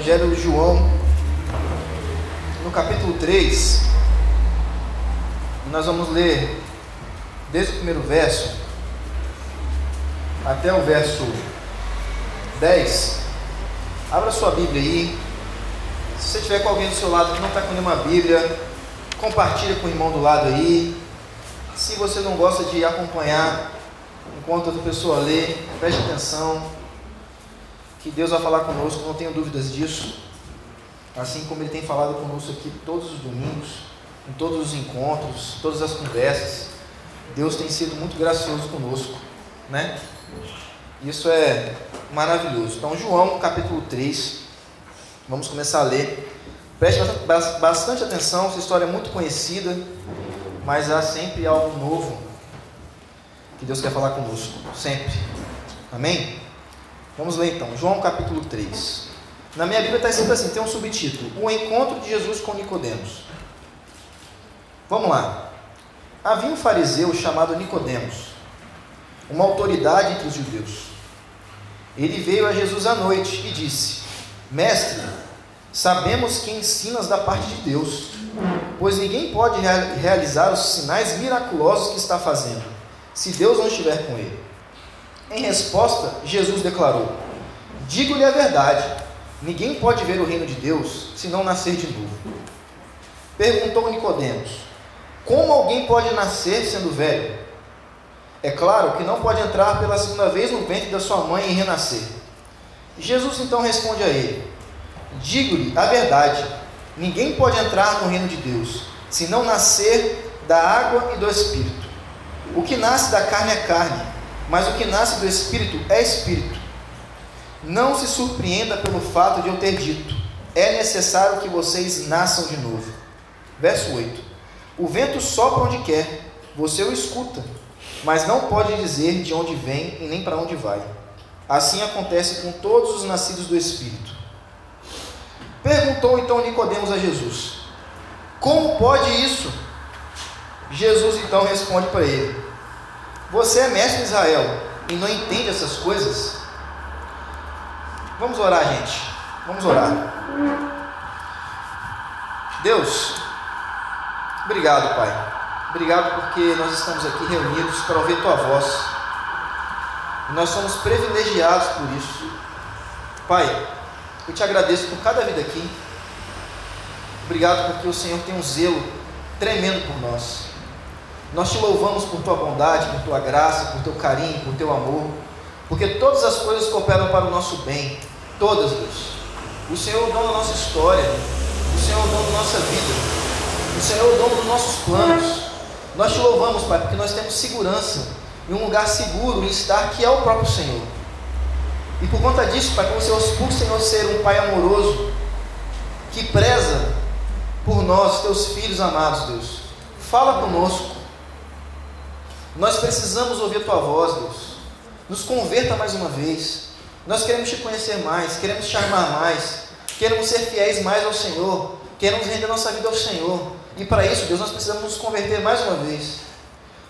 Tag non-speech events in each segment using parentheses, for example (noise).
Evangelho de João, no capítulo 3, nós vamos ler desde o primeiro verso até o verso 10. Abra sua Bíblia aí. Se você tiver com alguém do seu lado que não está com nenhuma Bíblia, compartilha com o irmão do lado aí. Se você não gosta de acompanhar enquanto outra pessoa lê, preste atenção que Deus vai falar conosco, não tenho dúvidas disso. Assim como Ele tem falado conosco aqui todos os domingos, em todos os encontros, todas as conversas. Deus tem sido muito gracioso conosco, né? Isso é maravilhoso. Então, João capítulo 3, vamos começar a ler. Preste bastante atenção, essa história é muito conhecida, mas há sempre algo novo que Deus quer falar conosco, sempre. Amém? Vamos ler então, João capítulo 3. Na minha Bíblia está escrito assim, tem um subtítulo: O encontro de Jesus com Nicodemos. Vamos lá. Havia um fariseu chamado Nicodemos, uma autoridade entre os judeus. Ele veio a Jesus à noite e disse: Mestre, sabemos que ensinas da parte de Deus, pois ninguém pode realizar os sinais miraculosos que está fazendo, se Deus não estiver com ele. Em resposta, Jesus declarou: Digo-lhe a verdade, ninguém pode ver o reino de Deus se não nascer de novo. Perguntou Nicodemos: Como alguém pode nascer sendo velho? É claro que não pode entrar pela segunda vez no ventre da sua mãe e renascer. Jesus então responde a ele: Digo-lhe a verdade, ninguém pode entrar no reino de Deus se não nascer da água e do espírito. O que nasce da carne é carne mas o que nasce do Espírito é Espírito. Não se surpreenda pelo fato de eu ter dito: é necessário que vocês nasçam de novo. Verso 8: O vento sopra onde quer, você o escuta, mas não pode dizer de onde vem e nem para onde vai. Assim acontece com todos os nascidos do Espírito. Perguntou então Nicodemos a Jesus: Como pode isso? Jesus então responde para ele: você é mestre Israel e não entende essas coisas? Vamos orar, gente. Vamos orar. Deus, obrigado, Pai. Obrigado porque nós estamos aqui reunidos para ouvir Tua voz. Nós somos privilegiados por isso. Pai, eu te agradeço por cada vida aqui. Obrigado porque o Senhor tem um zelo tremendo por nós. Nós te louvamos por tua bondade, por tua graça, por teu carinho, por teu amor, porque todas as coisas cooperam para o nosso bem, todas, Deus. O Senhor é o dono da nossa história, o Senhor é o dono da nossa vida, o Senhor é o dono dos nossos planos. Nós te louvamos, Pai, porque nós temos segurança em um lugar seguro em estar, que é o próprio Senhor. E por conta disso, Pai, como Senhor, por Senhor ser um Pai amoroso, que preza por nós, teus filhos amados, Deus, fala conosco nós precisamos ouvir a tua voz, Deus. Nos converta mais uma vez. Nós queremos te conhecer mais, queremos te amar mais, queremos ser fiéis mais ao Senhor, queremos render nossa vida ao Senhor. E para isso, Deus, nós precisamos nos converter mais uma vez.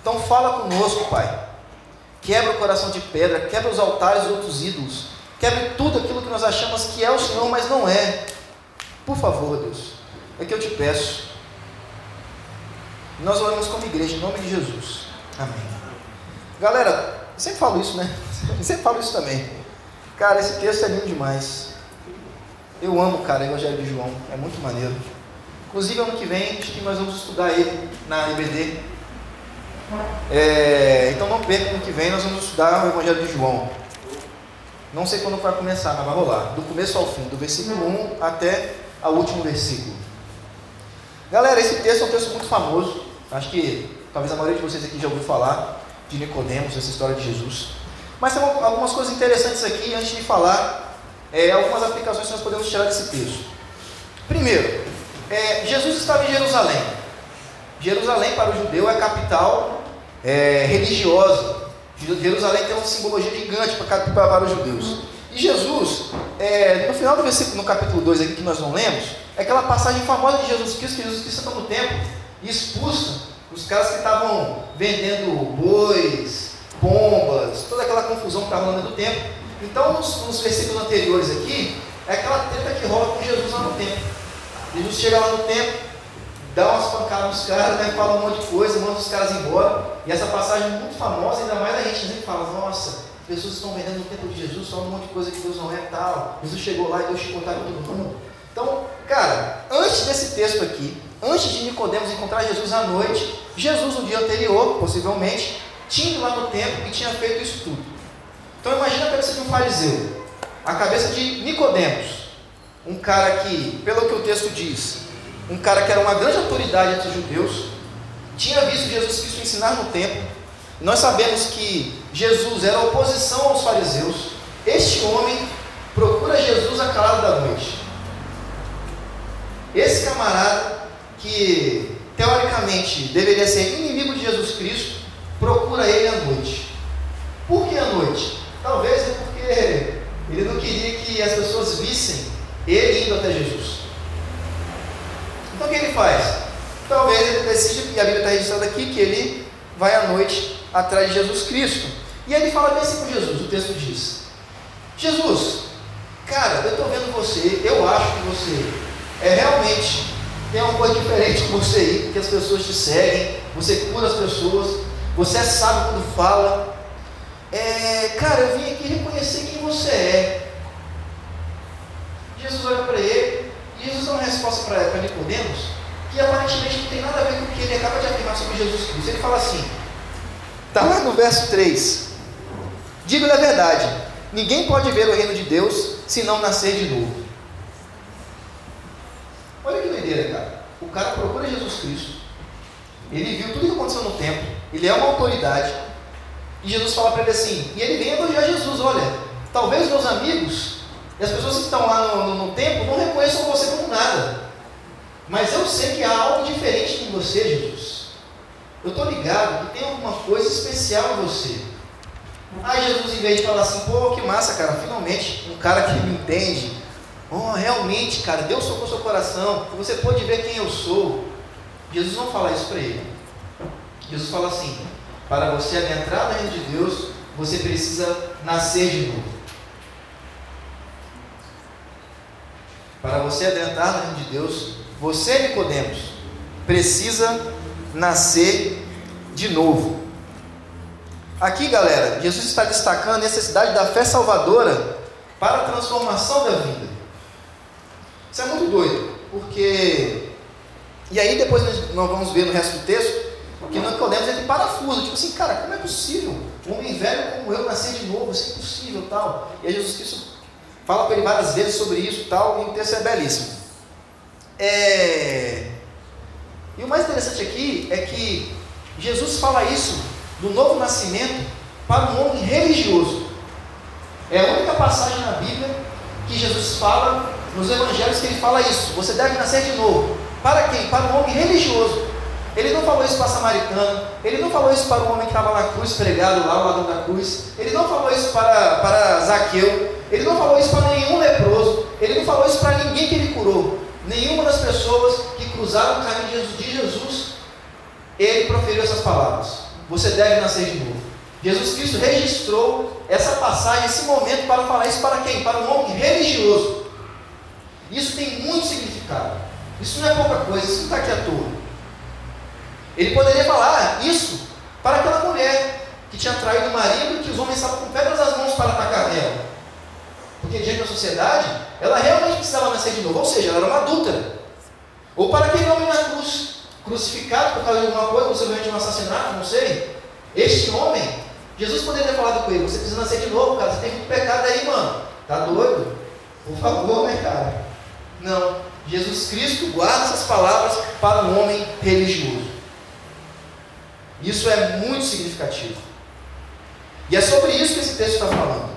Então fala conosco, Pai. Quebra o coração de pedra, quebra os altares e outros ídolos. Quebre tudo aquilo que nós achamos que é o Senhor, mas não é. Por favor, Deus. É que eu te peço. Nós oramos como igreja, em nome de Jesus. Amém. Galera, sempre falo isso, né? sempre falo isso também. Cara, esse texto é lindo demais. Eu amo, cara, o Evangelho de João. É muito maneiro. Inclusive, ano que vem, acho que nós vamos estudar ele na IBD. É, então, não perca, ano que vem nós vamos estudar o Evangelho de João. Não sei quando vai começar, mas vai rolar. Do começo ao fim, do versículo 1 até o último versículo. Galera, esse texto é um texto muito famoso. Acho que Talvez a maioria de vocês aqui já ouviu falar de Nicodemos, essa história de Jesus. Mas tem algumas coisas interessantes aqui antes de falar é, algumas aplicações que nós podemos tirar desse texto. Primeiro, é, Jesus estava em Jerusalém. Jerusalém para o judeu é a capital é, religiosa. Jerusalém tem uma simbologia gigante para, para os judeus. E Jesus, é, no final do versículo, no capítulo 2 aqui que nós não lemos, é aquela passagem famosa de Jesus Cristo, que Jesus Cristo está no templo e expulsa os caras que estavam vendendo bois, pombas, toda aquela confusão que estava no do tempo. Então, nos, nos, versículos anteriores aqui, é aquela treta que rola com Jesus lá no templo. Jesus chega lá no templo, dá umas pancadas nos caras, né, fala um monte de coisa, manda os caras embora. E essa passagem é muito famosa, ainda mais a gente sempre fala, nossa, pessoas estão vendendo no templo de Jesus, falando um monte de coisa que Deus não é tal. Jesus chegou lá e deu chicotada com todo mundo. Então, cara, antes desse texto aqui, antes de Nicodemos encontrar Jesus à noite, Jesus no dia anterior, possivelmente, tinha ido lá no templo e tinha feito isso tudo. Então imagina a cabeça de um fariseu, a cabeça de Nicodemos, um cara que, pelo que o texto diz, um cara que era uma grande autoridade entre os judeus, tinha visto Jesus Cristo ensinar no templo. Nós sabemos que Jesus era oposição aos fariseus. Este homem procura Jesus a calada da noite. Esse camarada, que teoricamente deveria ser inimigo de Jesus Cristo, procura ele à noite. Por que à noite? Talvez é porque ele não queria que as pessoas vissem ele indo até Jesus. Então o que ele faz? Talvez ele decide, e a Bíblia está registrada aqui, que ele vai à noite atrás de Jesus Cristo. E ele fala bem assim com Jesus, o texto diz: Jesus, cara, eu estou vendo você, eu acho que você é realmente tem uma coisa diferente com você aí, porque as pessoas te seguem, você cura as pessoas, você é sábio quando fala. É, cara, eu vim aqui reconhecer quem você é. Jesus olha para ele, e Jesus dá uma resposta para Nicodemos, que aparentemente não tem nada a ver com o que ele acaba de afirmar sobre Jesus Cristo. Ele fala assim, está lá no verso 3, digo-lhe a verdade, ninguém pode ver o reino de Deus se não nascer de novo. Olha que doideira, cara. O cara procura Jesus Cristo, ele viu tudo o que aconteceu no templo, ele é uma autoridade, e Jesus fala para ele assim, e ele vem elogiar Jesus, olha, talvez meus amigos e as pessoas que estão lá no, no, no templo não reconheçam você como nada. Mas eu sei que há algo diferente em você, Jesus. Eu estou ligado que tem alguma coisa especial em você. Aí Jesus, em vez de falar assim, pô, que massa, cara, finalmente um cara que me entende. Oh, realmente, cara, Deus tocou seu coração. Você pode ver quem eu sou. Jesus não fala isso para ele. Jesus fala assim: para você adentrar no reino de Deus, você precisa nascer de novo. Para você adentrar no reino de Deus, você, Nicodemos, precisa nascer de novo. Aqui, galera, Jesus está destacando a necessidade da fé salvadora para a transformação da vida. Isso é muito doido, porque. E aí, depois nós vamos ver no resto do texto que Nicodemos ele parafusa, tipo assim, cara, como é possível? Um homem velho como eu nascer de novo, isso é impossível tal. E aí Jesus Cristo Fala com ele várias vezes sobre isso tal, e o texto é belíssimo. É... E o mais interessante aqui é que Jesus fala isso do novo nascimento para um homem religioso. É a única passagem na Bíblia que Jesus fala, nos evangelhos, que ele fala isso. Você deve nascer de novo. Para quem? Para um homem religioso. Ele não falou isso para samaritano, ele não falou isso para o homem que estava na cruz, pregado lá ao lado da cruz, ele não falou isso para, para Zaqueu, ele não falou isso para nenhum leproso, ele não falou isso para ninguém que ele curou. Nenhuma das pessoas que cruzaram o caminho de Jesus, ele proferiu essas palavras: Você deve nascer de novo. Jesus Cristo registrou essa passagem, esse momento, para falar isso para quem? Para um homem religioso. Isso tem muito significado. Isso não é pouca coisa, isso não está aqui à toa. Ele poderia falar isso para aquela mulher que tinha traído o marido e que os homens estavam com pedras nas mãos para atacar ela. Porque diante da sociedade, ela realmente precisava nascer de novo, ou seja, ela era uma adúltera. Ou para aquele homem na cruz, crucificado por causa de alguma coisa, possivelmente um assassinato, não sei. Este homem, Jesus poderia ter falado com ele: Você precisa nascer de novo, cara, você tem muito pecado aí, mano. Tá doido? Por favor, né, cara? Não. Jesus Cristo guarda essas palavras para um homem religioso. Isso é muito significativo. E é sobre isso que esse texto está falando.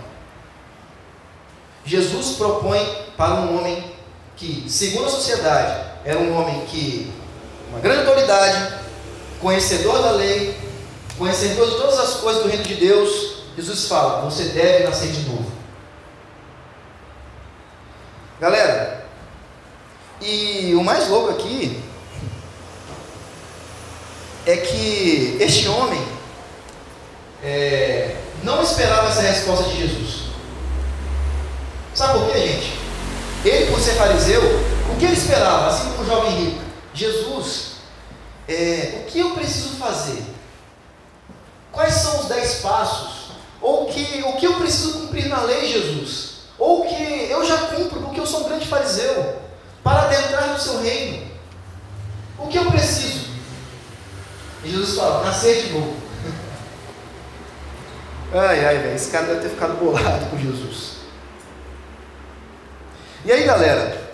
Jesus propõe para um homem que, segundo a sociedade, era um homem que, uma grande autoridade, conhecedor da lei, conhecedor de todas as coisas do reino de Deus, Jesus fala: você deve nascer de novo. Galera, e o mais louco aqui é que este homem é, não esperava essa resposta de Jesus. Sabe por quê, gente? ele, por ser fariseu, o que ele esperava? Assim como o jovem rico, Jesus, é, o que eu preciso fazer? Quais são os dez passos? Ou que, o que eu preciso cumprir na lei, Jesus? Ou que eu já cumpro porque eu sou um grande fariseu, para adentrar no seu reino? O que eu preciso? E Jesus fala: nascer de novo. (laughs) Ai, ai, velho, esse cara deve ter ficado bolado com Jesus. E aí, galera,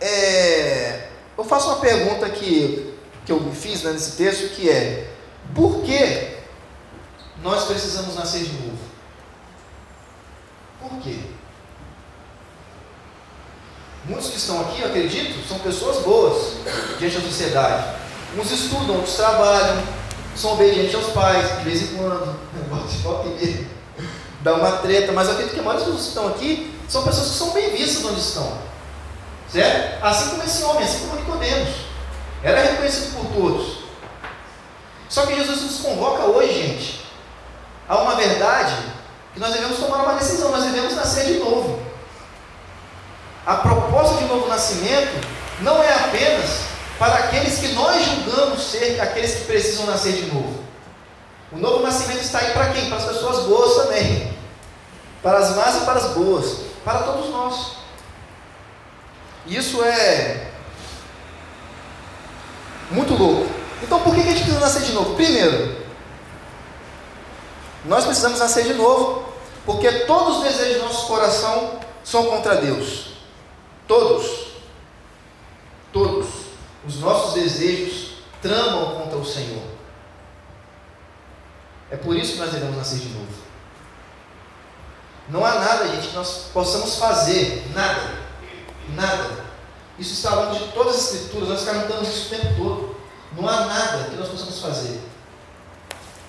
é, eu faço uma pergunta que, que eu fiz né, nesse texto, que é, por que nós precisamos nascer de novo? Por quê? Muitos que estão aqui, eu acredito, são pessoas boas diante da sociedade. Uns estudam, outros trabalham, são obedientes aos pais, de vez em quando, (laughs) volta e dá uma treta, mas eu acredito que a maioria dos que estão aqui são pessoas que são bem vistas onde estão. Certo? Assim como esse homem, assim como Nicodemos. Era reconhecido por todos. Só que Jesus nos convoca hoje, gente, a uma verdade que nós devemos tomar uma decisão, nós devemos nascer de novo. A proposta de novo nascimento não é apenas para aqueles que nós julgamos ser aqueles que precisam nascer de novo. O novo nascimento está aí para quem? Para as pessoas boas também. Para as más e para as boas. Para todos nós. Isso é muito louco. Então por que a gente precisa nascer de novo? Primeiro, nós precisamos nascer de novo, porque todos os desejos do nosso coração são contra Deus. Todos. Todos os nossos desejos tramam contra o Senhor. É por isso que nós devemos nascer de novo. Não há nada, gente, que nós possamos fazer, nada, nada. Isso está longe de todas as escrituras, nós cantamos isso o tempo todo. Não há nada que nós possamos fazer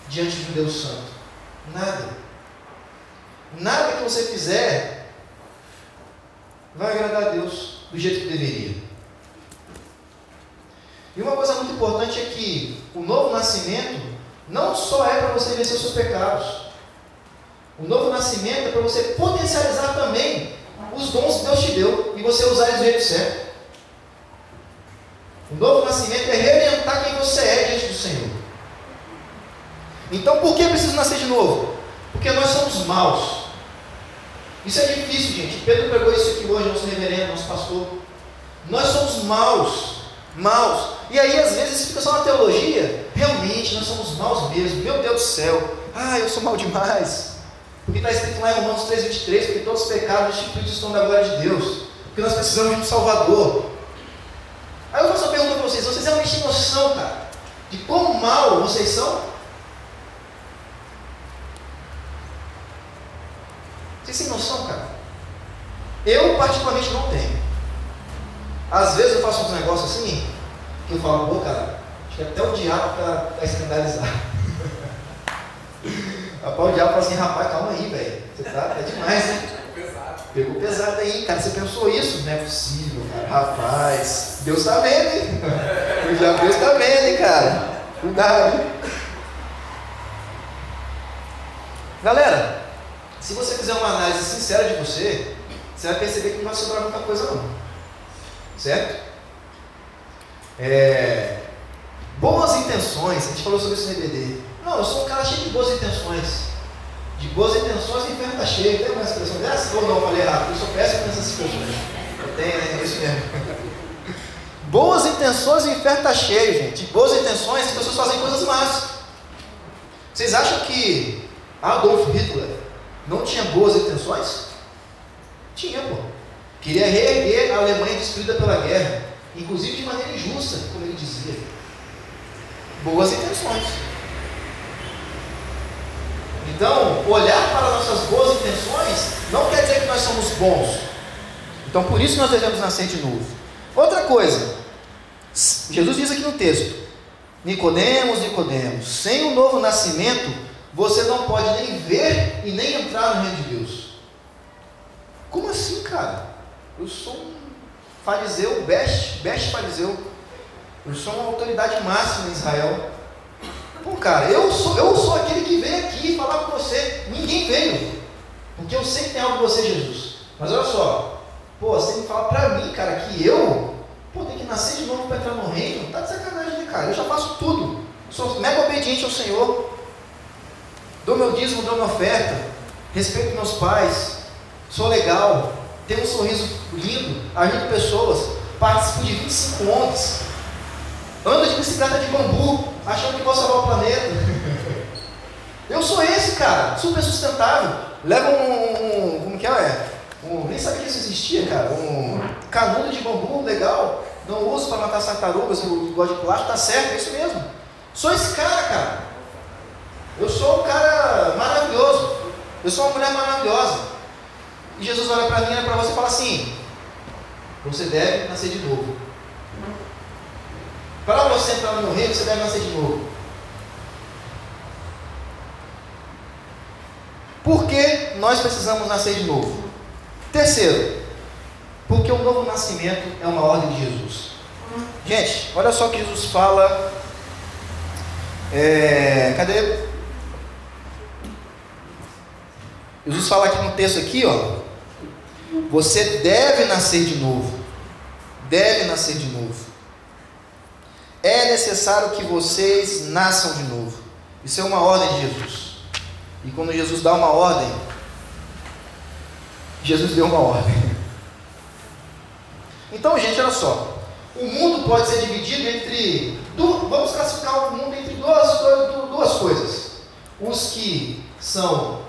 diante de um Deus Santo. Nada. Nada que você fizer vai agradar a Deus do jeito que deveria. E uma coisa muito importante é que o novo nascimento não só é para você vencer os seus pecados. O novo nascimento é para você potencializar também os dons que Deus te deu e você usar eles do jeito certo. O novo nascimento é reorientar quem você é diante do Senhor. Então, por que preciso nascer de novo? Porque nós somos maus. Isso é difícil, gente. Pedro pregou isso aqui hoje, nosso reverendo, nosso pastor. Nós somos maus. Maus. E aí, às vezes, fica só na teologia. Realmente, nós somos maus mesmo. Meu Deus do céu. Ah, eu sou mal demais. Porque está escrito lá em Romanos 3,23, porque todos os pecados instituídos estão da glória de Deus. Porque nós precisamos de um Salvador. Aí eu faço uma pergunta para vocês. Vocês realmente têm noção, cara, de quão mal vocês são? Vocês têm noção, cara? Eu, particularmente, não tenho. Às vezes eu faço uns negócios assim, que eu falo, pô, cara, acho que até o diabo está tá escandalizado. (laughs) Rapaz, o diabo fala assim, rapaz, calma aí, velho. Você tá, é demais, né? Pegou pesado aí, cara. Você pensou isso? Não é possível, cara. Rapaz, Deus está vendo, hein? (laughs) Deus está vendo, hein, cara. Cuidado. Galera, se você fizer uma análise sincera de você, você vai perceber que não vai sobrar muita coisa não. Certo? É, boas intenções, a gente falou sobre isso no EBD. Não, eu sou um cara cheio de boas intenções. De boas intenções, o inferno está cheio. Tem uma expressão dessa? Ou não, falei errado, eu sou péssimo nessas expressões. Eu tenho, né? É isso mesmo. (laughs) boas intenções, o inferno está cheio, gente. De boas intenções, as pessoas fazem coisas más. Vocês acham que Adolf Hitler não tinha boas intenções? Tinha, pô. Queria reerguer a Alemanha destruída pela guerra inclusive de maneira injusta, como ele dizia. Boas intenções. Então, olhar para nossas boas intenções não quer dizer que nós somos bons. Então, por isso nós devemos nascer de novo. Outra coisa, Jesus diz aqui no texto: Nicodemos, Nicodemos, sem o novo nascimento, você não pode nem ver e nem entrar no reino de Deus. Como assim, cara? Eu sou um fariseu, best, best fariseu. Eu sou uma autoridade máxima em Israel. Pô, cara, eu sou, eu sou aquele que veio aqui falar com você. Ninguém veio. Porque eu sei que tem algo em você, Jesus. Mas olha só, Pô, você me fala pra mim, cara, que eu pô, tenho que nascer de novo para entrar no reino? Tá de sacanagem, né, cara? Eu já faço tudo. Sou mega obediente ao Senhor. Dou meu dízimo, dou minha oferta. Respeito meus pais. Sou legal. Tenho um sorriso lindo. Ajudo pessoas. Participo de 25 ONGs. Ando de bicicleta de bambu. Achando que vou salvar o planeta. (laughs) Eu sou esse, cara. Super sustentável. Leva um, um como que é? Um, nem sabia que isso existia, cara. Um canudo de bambu legal. Não uso para matar tartarugas, eu gosto de plástico, tá certo, é isso mesmo. Sou esse cara, cara. Eu sou um cara maravilhoso. Eu sou uma mulher maravilhosa. E Jesus olha para mim, olha para você e fala assim: Você deve nascer de novo. Para você entrar no reino, você deve nascer de novo. Por que nós precisamos nascer de novo? Terceiro, porque o novo nascimento é uma ordem de Jesus. Gente, olha só o que Jesus fala. É, cadê? Jesus fala aqui no texto aqui, ó. Você deve nascer de novo. Deve nascer de novo. É necessário que vocês nasçam de novo. Isso é uma ordem de Jesus. E quando Jesus dá uma ordem, Jesus deu uma ordem. (laughs) Então, gente, olha só. O mundo pode ser dividido entre. Vamos classificar o mundo entre duas, duas coisas: os que são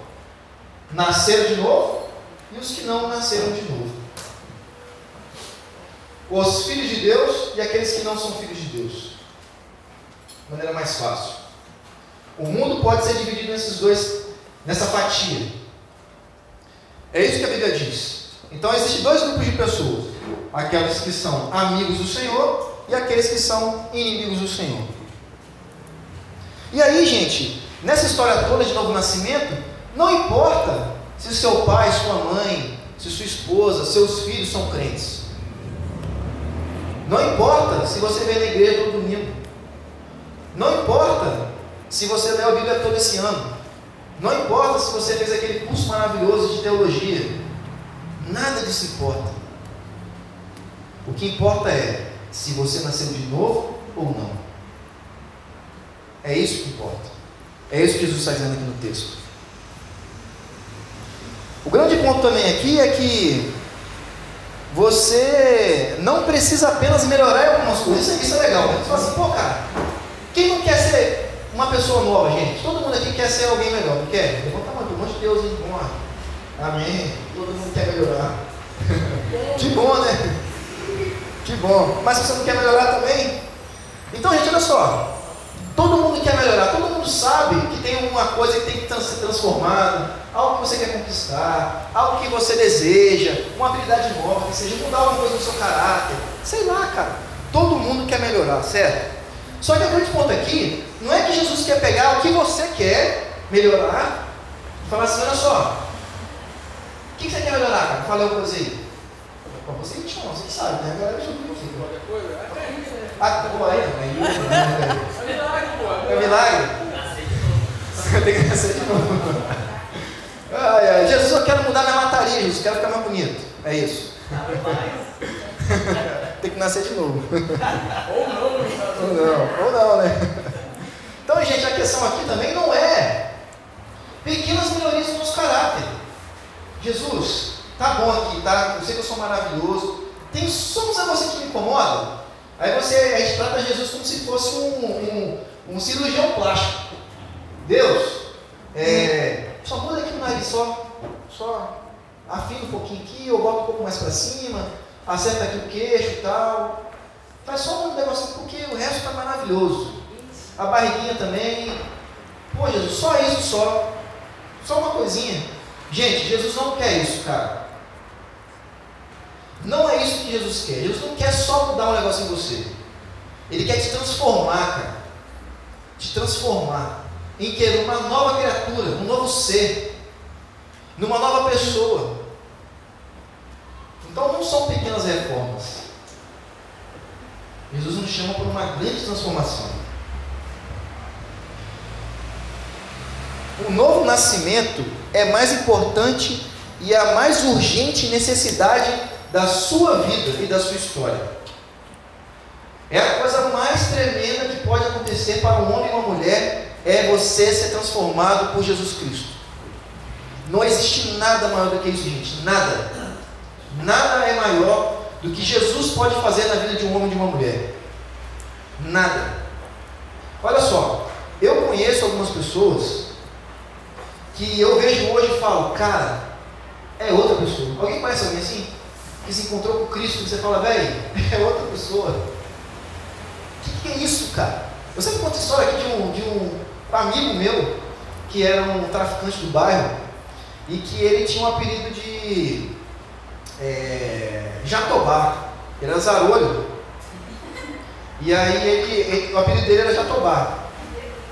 nasceram de novo e os que não nasceram de novo. Os filhos de Deus e aqueles que não são filhos de Deus. De maneira mais fácil. O mundo pode ser dividido nesses dois, nessa fatia. É isso que a Bíblia diz. Então existem dois grupos de pessoas: aqueles que são amigos do Senhor e aqueles que são inimigos do Senhor. E aí, gente, nessa história toda de novo nascimento, não importa se seu pai, sua mãe, se sua esposa, seus filhos são crentes. Não importa se você vem na igreja todo domingo. Não importa se você lê a Bíblia todo esse ano. Não importa se você fez aquele curso maravilhoso de teologia, nada disso importa. O que importa é se você nasceu de novo ou não. É isso que importa. É isso que Jesus está dizendo aqui no texto. O grande ponto também aqui é que você não precisa apenas melhorar em algumas coisas. Isso, isso é legal. Né? Você fala assim, pô, cara, quem não quer ser uma pessoa nova, gente. Todo mundo aqui quer ser alguém melhor, não quer? Levanta a mão, pelo amor de Deus, hein? Vamos lá. Amém. Todo mundo quer melhorar. (laughs) Que bom, né? Que bom. Mas você não quer melhorar também? Então, gente, olha só. Todo mundo quer melhorar, todo mundo sabe que tem alguma coisa que tem que ser transformada, algo que você quer conquistar, algo que você deseja, uma habilidade nova, que seja mudar alguma coisa no seu caráter. Sei lá, cara. Todo mundo quer melhorar, certo? Só que o grande ponto aqui não é que Jesus quer pegar o que você quer melhorar e falar assim: olha só, o que você quer melhorar, cara? Fala aí. Para você, a gente não, você sabe, né? A galera viu aqui. Qualquer coisa, é isso, né? Ah, pô, aí, é milagre, pô. É milagre? (laughs) Tem que nascer de novo. Ai, ai. Jesus, eu quero mudar minha mataria, Jesus, quero ficar mais bonito. É isso. (laughs) Tem que nascer de novo. Ou não, ou não, ou não, né? Então, gente, a questão aqui também não é pequenas melhorias no nosso caráter. Jesus, tá bom aqui, tá? Eu sei que eu sou maravilhoso. Tem só um negócio que me incomoda. Aí você, a gente trata Jesus como se fosse um, um, um cirurgião plástico. Deus, é, só muda nariz, só, só afina um pouquinho aqui, ou bota um pouco mais para cima, acerta aqui o queixo e tal. Faz só um negocinho, porque o resto está maravilhoso. A barriguinha também. Pô, Jesus, só isso só. Só uma coisinha. Gente, Jesus não quer isso, cara. Não é isso que Jesus quer. Jesus não quer só mudar um negócio em você. Ele quer te transformar, cara. Te transformar em que? Uma nova criatura, um novo ser, numa nova pessoa. Então não são pequenas reformas. Jesus nos chama por uma grande transformação. O novo nascimento é mais importante e a mais urgente necessidade da sua vida e da sua história. É a coisa mais tremenda que pode acontecer para um homem e uma mulher é você ser transformado por Jesus Cristo. Não existe nada maior do que isso, gente. Nada. Nada é maior do que Jesus pode fazer na vida de um homem e de uma mulher. Nada. Olha só, eu conheço algumas pessoas que eu vejo hoje e falo, cara, é outra pessoa. Alguém conhece alguém assim? Que se encontrou com Cristo e você fala, velho, (laughs) é outra pessoa. O que, que, é isso, cara? Eu sempre conto a história aqui de um, de um amigo meu, que era um traficante do bairro, e que ele tinha um apelido de é, Jatobá. Ele era zarolho. E aí ele, ele, o apelido dele era Jatobá.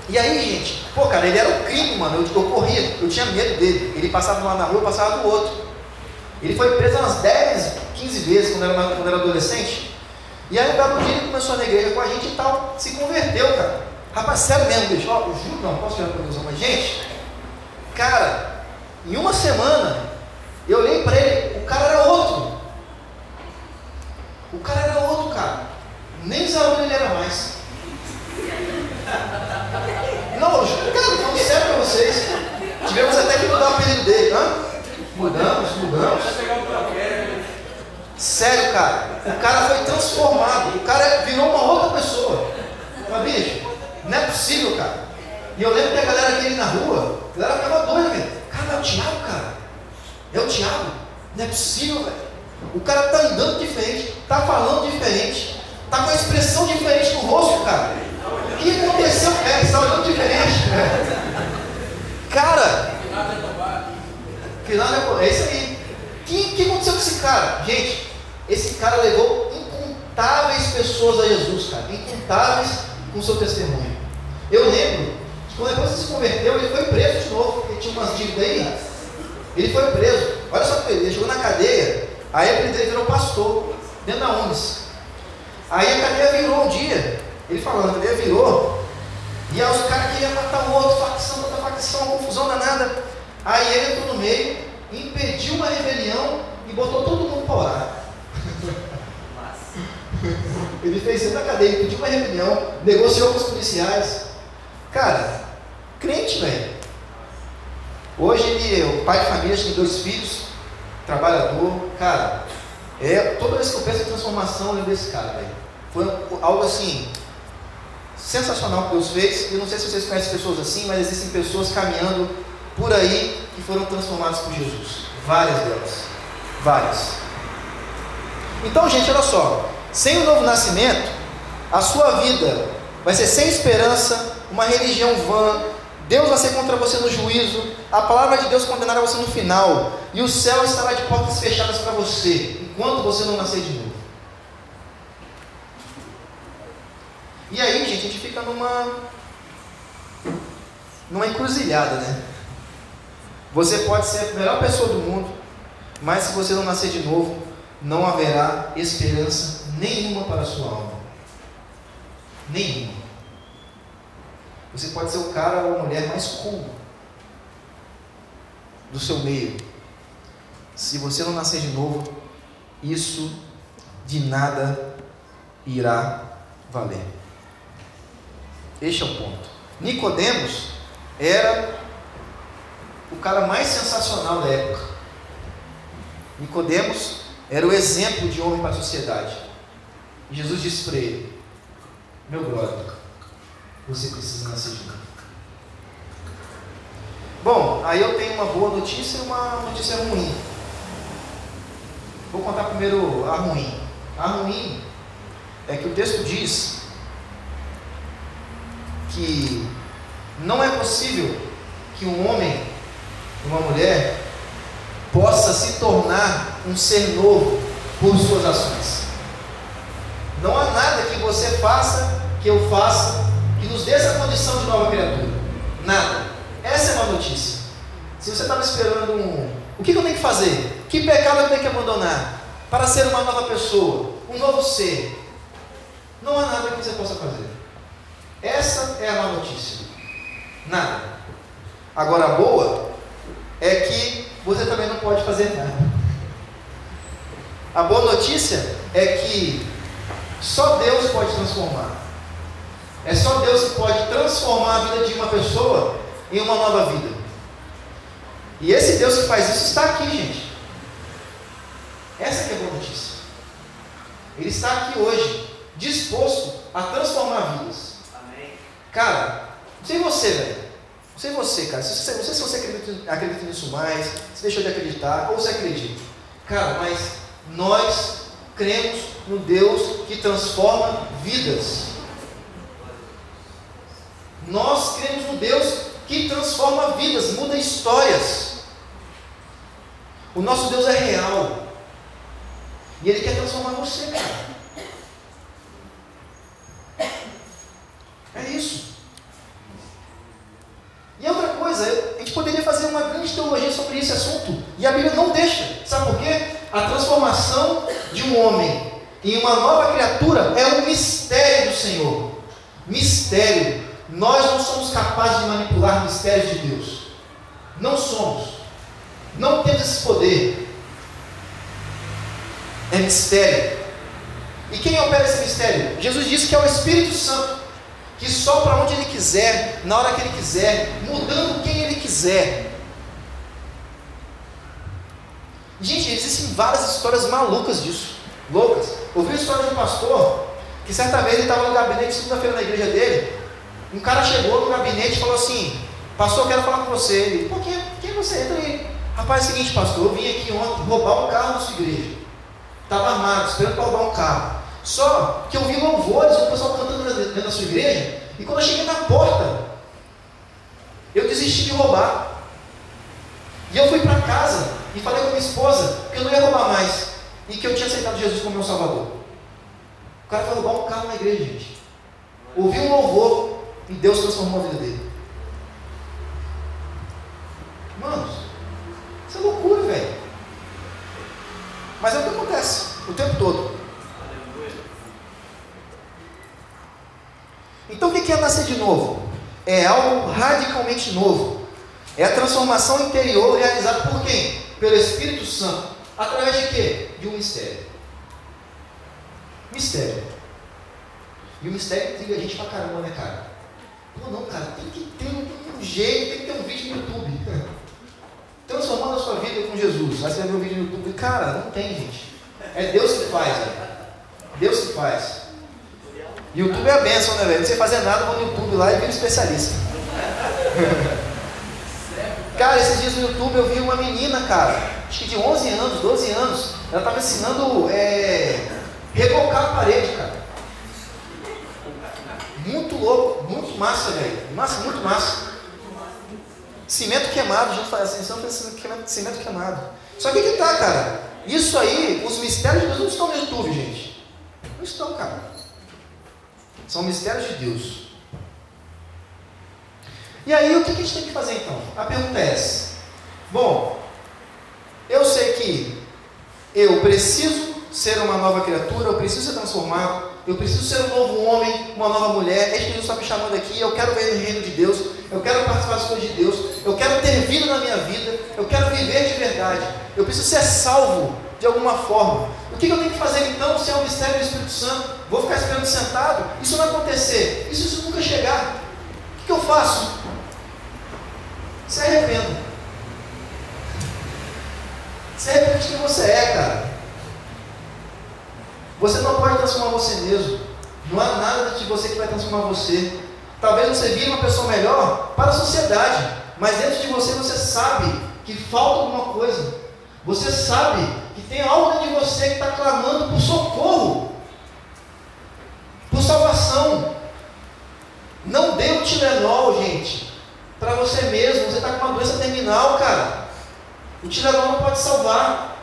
E aí, gente, pô, cara, ele era um crime, mano. Eu, eu corria, eu tinha medo dele. Ele passava de um lado na rua, eu passava do outro. Ele foi preso umas 10, 15 vezes quando era, quando era adolescente. E aí, um belo dia, ele começou na igreja com a gente e tal, se converteu, cara. Rapaz, sério mesmo, bicho. Ó, juro, não, posso tirar a conclusão, mas, gente, cara, em uma semana, eu olhei para ele, o cara era outro. O cara era outro, cara. Nem Zaúl ele era mais. Não, eu juro, cara, falando sério para vocês. Tivemos até que mudar o apelido dele, hã? Mudamos, mudamos. Sério, cara. O cara foi transformado. O cara virou uma outra pessoa. Mas, bicho, não é possível, cara. E eu lembro que a galera aqui na rua, a galera ficava doida, velho. Cara, é o Thiago, cara. É o Thiago. Não é possível, velho. O cara tá andando diferente, tá falando diferente, tá com a expressão diferente no rosto, cara. O que aconteceu? É, está olhando diferente. Né? Cara, final é, é isso aí. O que, que aconteceu com esse cara? Gente, esse cara levou incontáveis pessoas a Jesus, cara. Incontáveis com seu testemunho. Eu lembro que quando depois ele se converteu, ele foi preso de novo, porque tinha umas dívidas aí. Ele foi preso. Olha só que ele chegou na cadeia, aí a dele virou pastor, dentro da UNES. Aí a cadeia virou um dia. Ele falando, a cadeia virou. E aí os caras queriam matar o outro, facção, outra facção, confusão danada. Aí ele entrou no meio, impediu uma rebelião e botou todo mundo para orar. Ele fez isso na cadeia, pediu uma reunião, negociou com os policiais. Cara, crente, velho. Hoje ele é o pai de família, tem dois filhos, trabalhador. Cara, é, toda vez que eu penso em transformação, eu lembro desse cara, velho. Foi algo assim, sensacional que Deus fez. Eu não sei se vocês conhecem pessoas assim, mas existem pessoas caminhando por aí que foram transformadas por Jesus. Várias delas. Várias. Então, gente, olha só. Sem o novo nascimento, a sua vida vai ser sem esperança, uma religião vã, Deus vai ser contra você no juízo, a palavra de Deus condenará você no final, e o céu estará de portas fechadas para você, enquanto você não nascer de novo. E aí, gente, a gente fica numa numa encruzilhada, né? Você pode ser a melhor pessoa do mundo, mas se você não nascer de novo, não haverá esperança nenhuma para a sua alma. Nenhuma. Você pode ser o cara ou a mulher mais cool do seu meio. Se você não nascer de novo, isso de nada irá valer. Este é o ponto. Nicodemos era o cara mais sensacional da época. Nicodemos era o exemplo de homem para a sociedade. Jesus disse para ele: Meu brother, você precisa nascer de novo. Bom, aí eu tenho uma boa notícia e uma notícia ruim. Vou contar primeiro a ruim. A ruim é que o texto diz que não é possível que um homem uma mulher possa se tornar um ser novo por suas ações. Não há nada que você faça, que eu faça, que nos dê essa condição de nova criatura. Nada. Essa é uma notícia. Se você estava esperando um. O que eu tenho que fazer? Que pecado eu tenho que abandonar? Para ser uma nova pessoa, um novo ser. Não há nada que você possa fazer. Essa é a má notícia. Nada. Agora, a boa é que você também não pode fazer nada. A boa notícia é que só Deus pode transformar. É só Deus que pode transformar a vida de uma pessoa em uma nova vida. E esse Deus que faz isso está aqui, gente. Essa é a boa notícia. Ele está aqui hoje, disposto a transformar vidas. Cara, não sei você, velho. Não sei você, cara. Não sei se você acredita, acredita nisso mais, se deixou de acreditar, ou se acredita. Cara, mas nós cremos no Deus que transforma vidas. Nós cremos no Deus que transforma vidas, muda histórias. O nosso Deus é real. E Ele quer transformar você, cara. É isso. E outra coisa, a gente poderia fazer uma grande teologia sobre esse assunto. E a Bíblia não deixa. Sabe por quê? A transformação de um em uma nova criatura é um mistério do Senhor. Mistério. Nós não somos capazes de manipular mistérios de Deus. Não somos. Não temos esse poder. É mistério. E quem opera esse mistério? Jesus disse que é o Espírito Santo, que sopra onde ele quiser, na hora que ele quiser, mudando quem ele quiser. Gente, existem várias histórias malucas disso, loucas. Ouvi a história de um pastor que certa vez ele estava no gabinete, segunda-feira na igreja dele. Um cara chegou no gabinete e falou assim: Pastor, eu quero falar com você. Ele, por quê? Quem você? Entra aí. Rapaz, é o seguinte, pastor, eu vim aqui ontem roubar um carro na sua igreja. Estava armado, esperando para roubar um carro. Só que eu vi louvores, o pessoal cantando dentro da sua igreja, e quando eu cheguei na porta, eu desisti de roubar. E eu fui para casa e falei com minha esposa que eu não ia roubar mais e que eu tinha aceitado Jesus como meu Salvador. O cara foi roubar um carro na igreja, gente. Ouviu um louvor e Deus transformou a vida dele. Manos, isso é loucura, velho. Mas é o que acontece o tempo todo. Então o que é nascer de novo? É algo radicalmente novo. É a transformação interior realizada por quem? Pelo Espírito Santo. Através de quê? Um mistério. Mistério. E o mistério intriga a gente pra caramba, né, cara? Pô, não, cara, tem que ter um, um jeito, tem que ter um vídeo no YouTube. (laughs) Transformando a sua vida com Jesus. Aí você vai ver um vídeo no YouTube. Cara, não tem, gente. É Deus que faz, né? Deus que faz. YouTube é a bênção, né, velho? Não sei fazer nada, vou no YouTube lá e viro especialista. (laughs) cara, esses dias no YouTube eu vi uma menina, cara, acho que de 11 anos, 12 anos, ela estava ensinando é, rebocar a parede, cara. Muito louco, muito massa, velho. Massa, muito massa. Cimento queimado, gente faz assim, cimento, cimento queimado. Só que que tá, cara? Isso aí, os mistérios de Deus não estão no YouTube, gente. Não estão, cara. São mistérios de Deus. E aí, o que a gente tem que fazer então? A pergunta é essa. Bom, eu sei que eu preciso ser uma nova criatura, eu preciso ser transformado, eu preciso ser um novo homem, uma nova mulher. É isso que Jesus está me chamando aqui. Eu quero ver o reino de Deus, eu quero participar das coisas de Deus, eu quero ter vida na minha vida, eu quero viver de verdade. Eu preciso ser salvo de alguma forma. O que eu tenho que fazer então se é o mistério do Espírito Santo? Vou ficar esperando sentado? Isso não vai acontecer. Isso, isso nunca chegar. O que eu faço? Se arrependa. Se arrependa de quem você é, cara. Você não pode transformar você mesmo. Não há nada de você que vai transformar você. Talvez você vire uma pessoa melhor para a sociedade, mas dentro de você você sabe que falta alguma coisa. Você sabe que tem algo dentro de você que está clamando por socorro, por salvação. Não dê o Tilenol, gente, para você mesmo. Você está com uma doença terminal, cara. O Tilenol não pode salvar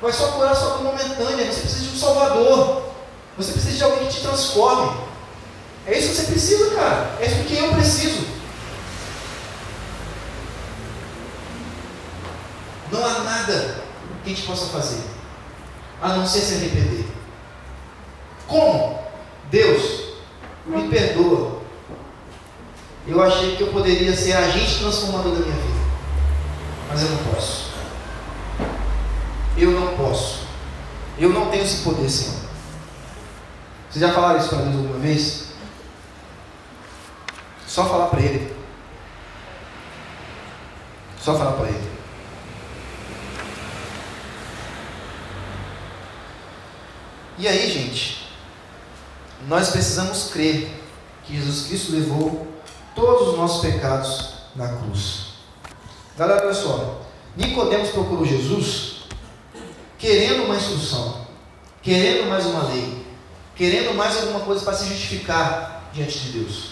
vai só curar sua dor momentânea. Você precisa de um Salvador. Você precisa de alguém que te transforme. É isso que você precisa, cara. É isso que eu preciso. Não há nada que a gente possa fazer a não ser se arrepender. Como? Deus, me perdoa. Eu achei que eu poderia ser agente transformador da minha vida, mas eu não posso. Eu não posso. Eu não tenho esse poder, Senhor. Vocês já falaram isso para Deus alguma vez? Só falar para Ele. Só falar para Ele. E aí, gente, nós precisamos crer que Jesus Cristo levou todos os nossos pecados na cruz. Galera, olha só. Nicodemos procurou Jesus querendo uma instrução, querendo mais uma lei, querendo mais alguma coisa para se justificar diante de Deus.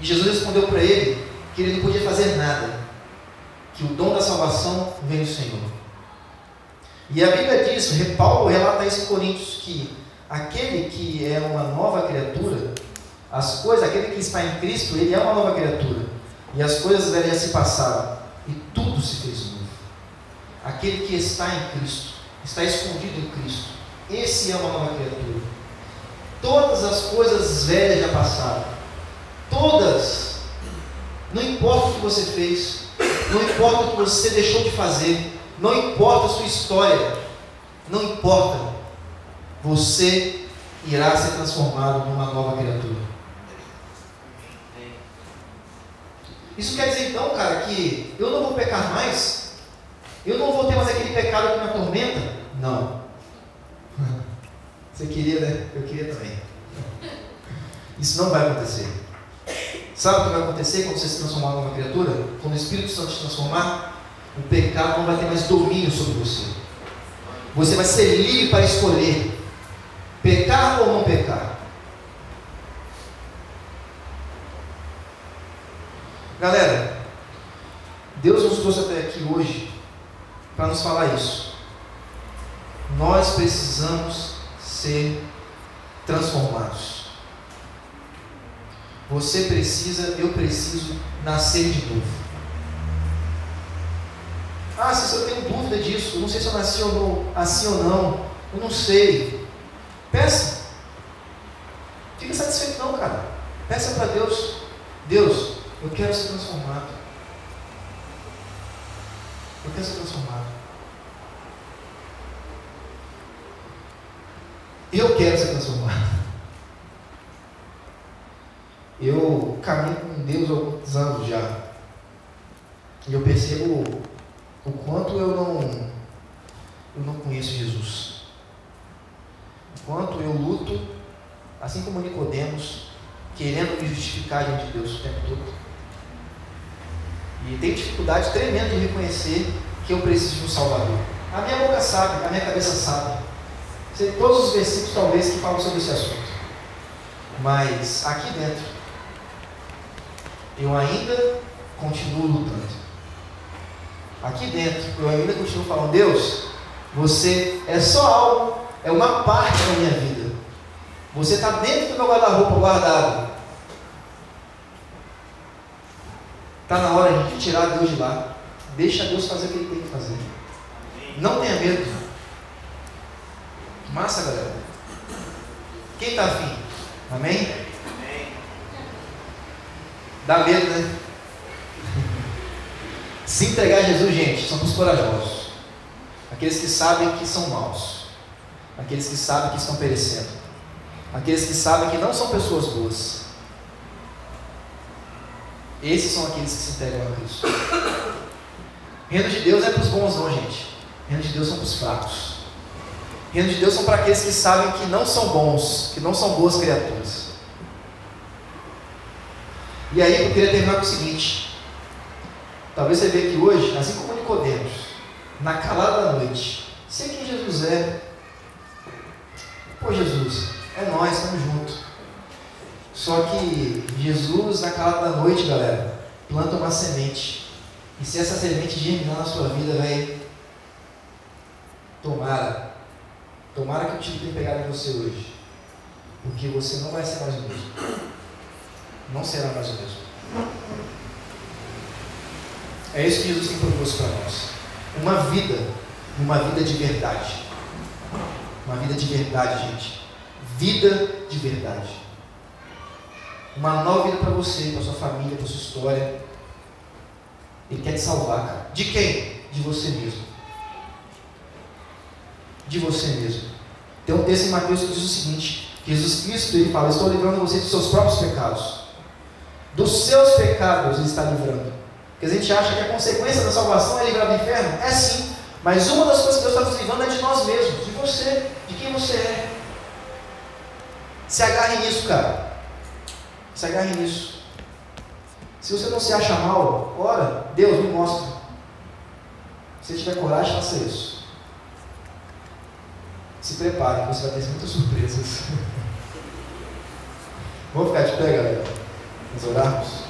E Jesus respondeu para ele que ele não podia fazer nada, que o dom da salvação vem do Senhor. E a Bíblia diz, Paulo relata isso em Coríntios, que aquele que é uma nova criatura, as coisas, aquele que está em Cristo, ele é uma nova criatura. E as coisas velhas se passaram, e tudo se fez novo. Aquele que está em Cristo, está escondido em Cristo, esse é uma nova criatura. Todas as coisas velhas já passaram. Todas. Não importa o que você fez, não importa o que você deixou de fazer, não importa a sua história, não importa. Você irá ser transformado numa nova criatura. Isso quer dizer então, cara, que eu não vou pecar mais? Eu não vou ter mais aquele pecado que me atormenta? Não. (laughs) Você queria, né? Eu queria também. Isso não vai acontecer. Sabe o que vai acontecer quando você se transformar numa criatura? Quando o Espírito Santo te transformar, o pecado não vai ter mais domínio sobre você. Você vai ser livre para escolher pecar ou não pecar. Galera, Deus nos trouxe até aqui hoje para nos falar isso. Nós precisamos ser transformados. Você precisa, eu preciso nascer de novo. Ah, se eu tenho dúvida disso, eu não sei se eu nasci ou não, assim ou não, eu não sei. Peça. Fica satisfeito não, cara. Peça para Deus. Deus, eu quero ser transformado. Eu quero ser transformado. Eu quero ser transformado. Eu caminho com Deus há alguns anos já. E eu percebo o quanto eu não, eu não conheço Jesus. O quanto eu luto, assim como Nicodemos, querendo me justificar diante de Deus o tempo todo. E tenho dificuldade tremenda de reconhecer que eu preciso de um Salvador. A minha boca sabe, a minha cabeça sabe. Sei todos os versículos talvez que falam sobre esse assunto. Mas aqui dentro, eu ainda continuo lutando. Aqui dentro, eu ainda continuo falando, Deus, você é só algo, é uma parte da minha vida. Você está dentro do meu guarda-roupa guardado. Está na hora de tirar Deus de lá. Deixa Deus fazer o que Ele tem que fazer. Não tenha medo. Massa, galera. Quem está afim? Amém? Dá medo, né? Se entregar a Jesus, gente, são os corajosos. Aqueles que sabem que são maus. Aqueles que sabem que estão perecendo. Aqueles que sabem que não são pessoas boas. Esses são aqueles que se entregam a Cristo. Reino de Deus é para os bons, não, gente. Reino de Deus são para os fracos. Reino de Deus são para aqueles que sabem que não são bons, que não são boas criaturas. E aí eu queria terminar com o seguinte. Talvez você veja que hoje, assim como Nicodemos, na calada da noite, sei quem Jesus é. Pô Jesus, é nós, estamos juntos. Só que Jesus, na calada da noite, galera, planta uma semente. E se essa semente germinar na sua vida, velho, tomara, tomara que o tiro tenha pegado em você hoje. Porque você não vai ser mais o mesmo. Não será mais o mesmo. É isso que Jesus tem proposto para nós. Uma vida, uma vida de verdade. Uma vida de verdade, gente. Vida de verdade. Uma nova vida para você, para sua família, para sua história. Ele quer te salvar, cara. De quem? De você mesmo. de você mesmo. Tem um texto em Mateus que diz o seguinte: Jesus Cristo ele fala, estou livrando você dos seus próprios pecados. Dos seus pecados ele está livrando. Porque a gente acha que a consequência da salvação é livrar do inferno. É sim. Mas uma das coisas que Deus está nos livrando é de nós mesmos, de você, de quem você é. Se agarre nisso, cara. Se agarre nisso. Se você não se acha mal, ora, Deus me mostra. Se tiver coragem, faça isso. Se prepare, você vai ter muitas surpresas. (laughs) Vamos ficar de pé, galera? Nos orarmos?